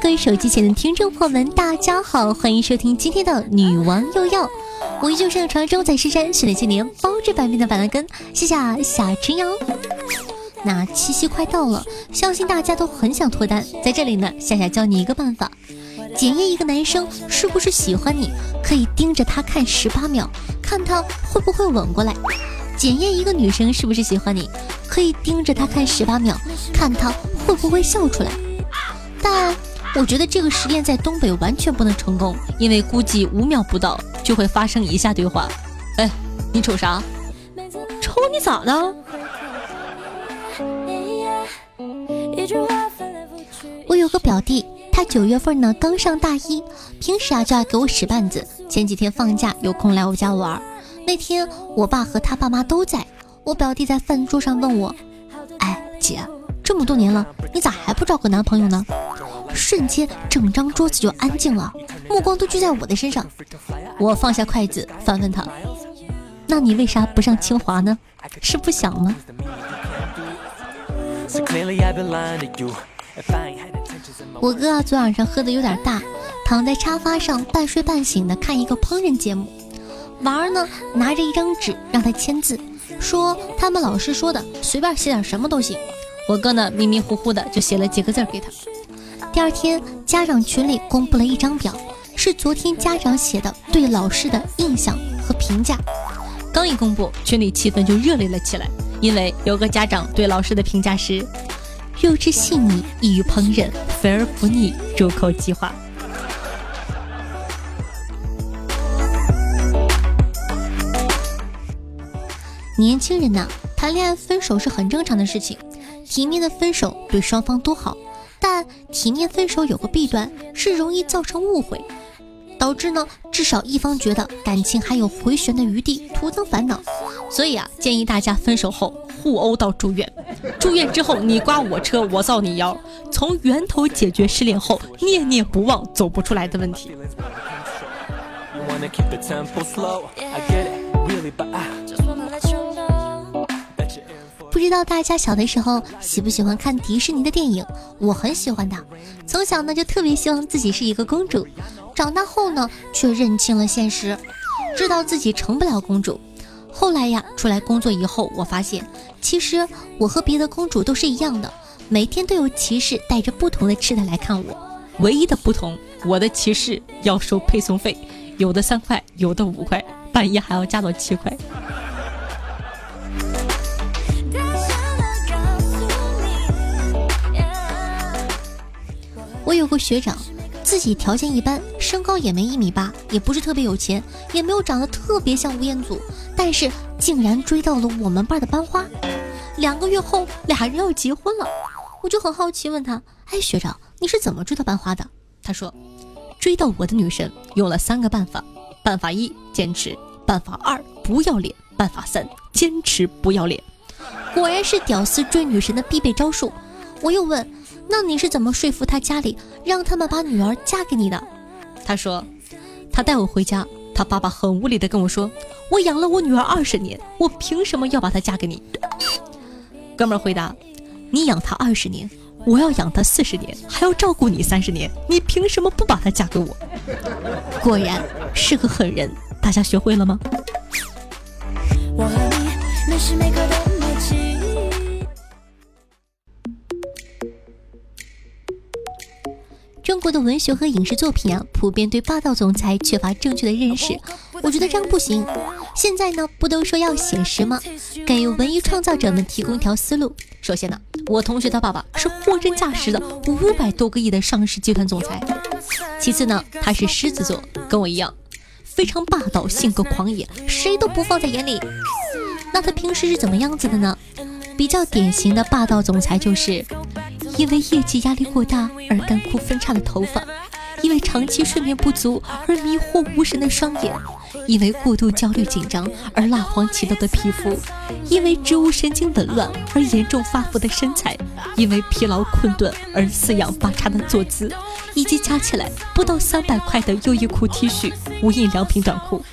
各位手机前的听众朋友们，大家好，欢迎收听今天的《女王又要》，我依旧上传说中在深山训练千年，包治百病的板蓝根，谢谢小陈阳。那七夕快到了，相信大家都很想脱单，在这里呢，夏夏教你一个办法，检验一个男生是不是喜欢你，可以盯着他看十八秒，看他会不会吻过来；检验一个女生是不是喜欢你，可以盯着他看十八秒，看他会不会笑出来。但我觉得这个实验在东北完全不能成功，因为估计五秒不到就会发生以下对话：哎，你瞅啥？瞅你咋的？我有个表弟，他九月份呢刚上大一，平时啊就爱给我使绊子。前几天放假有空来我家玩，那天我爸和他爸妈都在，我表弟在饭桌上问我：“哎，姐。”这么多年了，你咋还不找个男朋友呢？瞬间，整张桌子就安静了，目光都聚在我的身上。我放下筷子，反问他：“那你为啥不上清华呢？是不想吗？”我哥啊，昨晚上喝的有点大，躺在沙发上半睡半醒的看一个烹饪节目。娃儿呢，拿着一张纸让他签字，说他们老师说的，随便写点什么都行。我哥呢，迷迷糊糊的就写了几个字给他。第二天，家长群里公布了一张表，是昨天家长写的对老师的印象和评价。刚一公布，群里气氛就热烈了起来，因为有个家长对老师的评价是：肉质细腻，易于烹饪，肥而不腻，入口即化。年轻人呐，谈恋爱分手是很正常的事情。体面的分手对双方都好，体面分手有个弊端，是容易造成误会，导致呢至少一方觉得感情还有回旋的余地，徒增烦恼。所以啊，建议大家分手后互殴到住院，住院之后你刮我车，我造你谣，从源头解决失恋后念念不忘走不出来的问题。不知道大家小的时候喜不喜欢看迪士尼的电影？我很喜欢的，从小呢就特别希望自己是一个公主。长大后呢，却认清了现实，知道自己成不了公主。后来呀，出来工作以后，我发现其实我和别的公主都是一样的，每天都有骑士带着不同的吃的来看我。唯一的不同，我的骑士要收配送费，有的三块，有的五块，半夜还要加到七块。个学长，自己条件一般，身高也没一米八，也不是特别有钱，也没有长得特别像吴彦祖，但是竟然追到了我们班的班花。两个月后，俩人要结婚了，我就很好奇问他：“哎，学长，你是怎么追到班花的？”他说：“追到我的女神用了三个办法，办法一坚持，办法二不要脸，办法三坚持不要脸。果然是屌丝追女神的必备招数。”我又问。那你是怎么说服他家里让他们把女儿嫁给你的？他说，他带我回家，他爸爸很无理的跟我说，我养了我女儿二十年，我凭什么要把她嫁给你？哥们儿回答，你养她二十年，我要养她四十年，还要照顾你三十年，你凭什么不把她嫁给我？果然是个狠人，大家学会了吗？我和你每时每刻都国的文学和影视作品啊，普遍对霸道总裁缺乏正确的认识。我觉得这样不行。现在呢，不都说要写实吗？给文艺创造者们提供一条思路。首先呢，我同学的爸爸是货真价实的五百多个亿的上市集团总裁。其次呢，他是狮子座，跟我一样，非常霸道，性格狂野，谁都不放在眼里。那他平时是怎么样子的呢？比较典型的霸道总裁就是。因为业绩压力过大而干枯分叉的头发，因为长期睡眠不足而迷惑无神的双眼，因为过度焦虑紧张而蜡黄起痘的皮肤，因为植物神经紊乱而严重发福的身材，因为疲劳困顿而四仰八叉的坐姿，以及加起来不到三百块的优衣库 T 恤、无印良品短裤。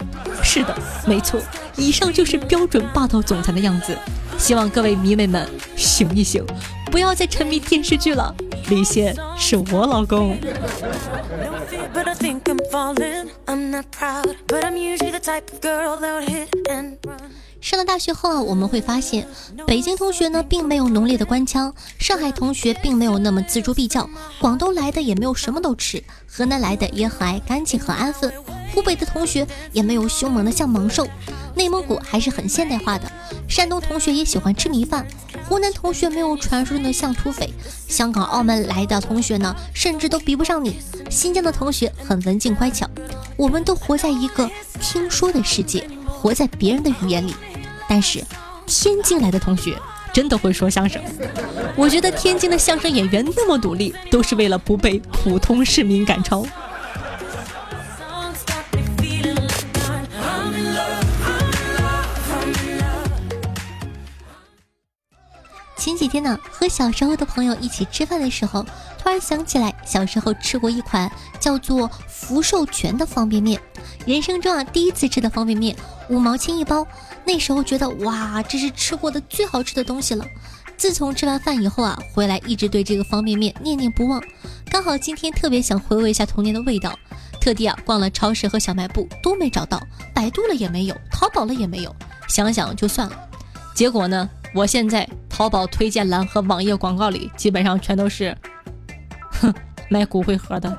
是的，没错，以上就是标准霸道总裁的样子。希望各位迷妹们醒一醒，不要再沉迷电视剧了。李现是我老公。上了大学后啊，我们会发现，北京同学呢并没有浓烈的官腔，上海同学并没有那么锱铢必较，广东来的也没有什么都吃，河南来的也很爱干净和安分，湖北的同学也没有凶猛的像猛兽，内蒙古还是很现代化的，山东同学也喜欢吃米饭，湖南同学没有传说中的像土匪，香港、澳门来的同学呢，甚至都比不上你，新疆的同学很文静乖巧，我们都活在一个听说的世界，活在别人的语言里。但是，天津来的同学真的会说相声。我觉得天津的相声演员那么努力，都是为了不被普通市民赶超。前几天呢，和小时候的朋友一起吃饭的时候，突然想起来小时候吃过一款叫做福寿全的方便面，人生中啊第一次吃的方便面，五毛钱一包。那时候觉得哇，这是吃过的最好吃的东西了。自从吃完饭以后啊，回来一直对这个方便面念念不忘。刚好今天特别想回味一下童年的味道，特地啊逛了超市和小卖部都没找到，百度了也没有，淘宝了也没有，想想就算了。结果呢，我现在淘宝推荐栏和网页广告里基本上全都是，哼，卖骨灰盒的。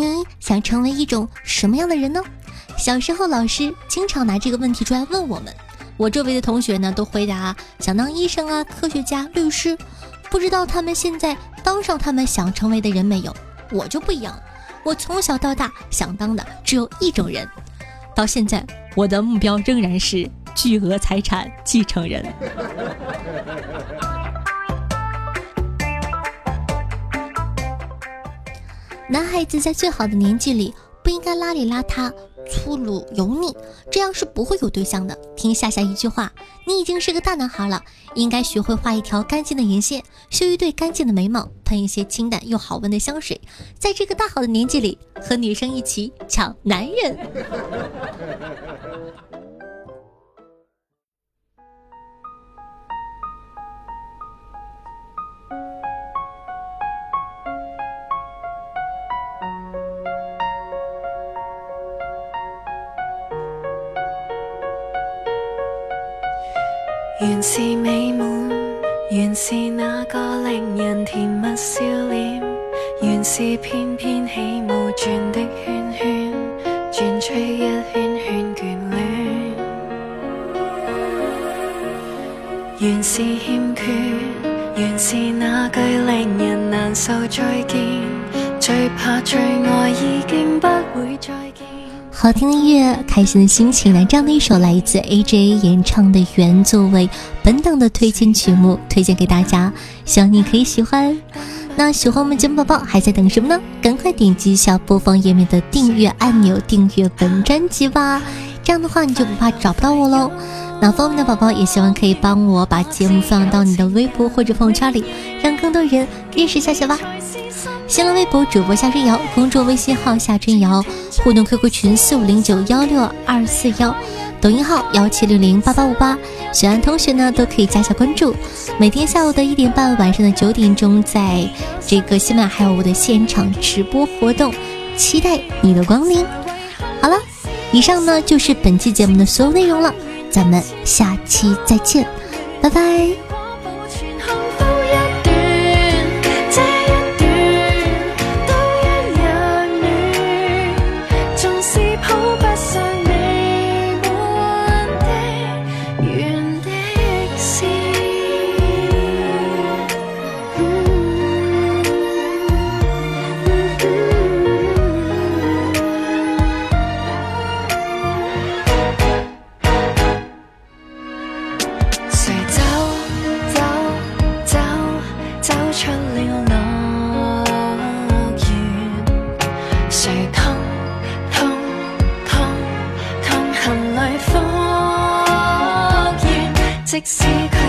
你想成为一种什么样的人呢？小时候老师经常拿这个问题出来问我们，我周围的同学呢都回答想当医生啊、科学家、律师。不知道他们现在当上他们想成为的人没有？我就不一样，我从小到大想当的只有一种人，到现在我的目标仍然是巨额财产继承人。男孩子在最好的年纪里不应该邋里邋遢、粗鲁油腻，这样是不会有对象的。听夏夏一句话，你已经是个大男孩了，应该学会画一条干净的眼线，修一对干净的眉毛，喷一些清淡又好闻的香水，在这个大好的年纪里和女生一起抢男人。原是美满，原是那个令人甜蜜笑脸，原是翩翩起舞转的圈圈，转出一圈圈眷恋。原是欠缺，原是那句令人难受再见，最怕最爱已经不会再见。好听的音乐，开心的心情，来这样的一首来自 AJ 演唱的《原》作为本档的推荐曲目，推荐给大家，希望你可以喜欢。那喜欢我们节目宝宝还在等什么呢？赶快点击一下播放页面的订阅按钮，订阅本专辑吧。这样的话你就不怕找不到我喽。那方便的宝宝也希望可以帮我把节目放到你的微博或者朋友圈里，让更多人认识夏夏吧。新浪微博主播夏春瑶，公众微信号夏春瑶，互动 QQ 群四五零九幺六二四幺，抖音号幺七六零八八五八，喜欢同学呢都可以加下关注。每天下午的一点半，晚上的九点钟，在这个喜马还有我的现场直播活动，期待你的光临。好了，以上呢就是本期节目的所有内容了，咱们下期再见，拜拜。即使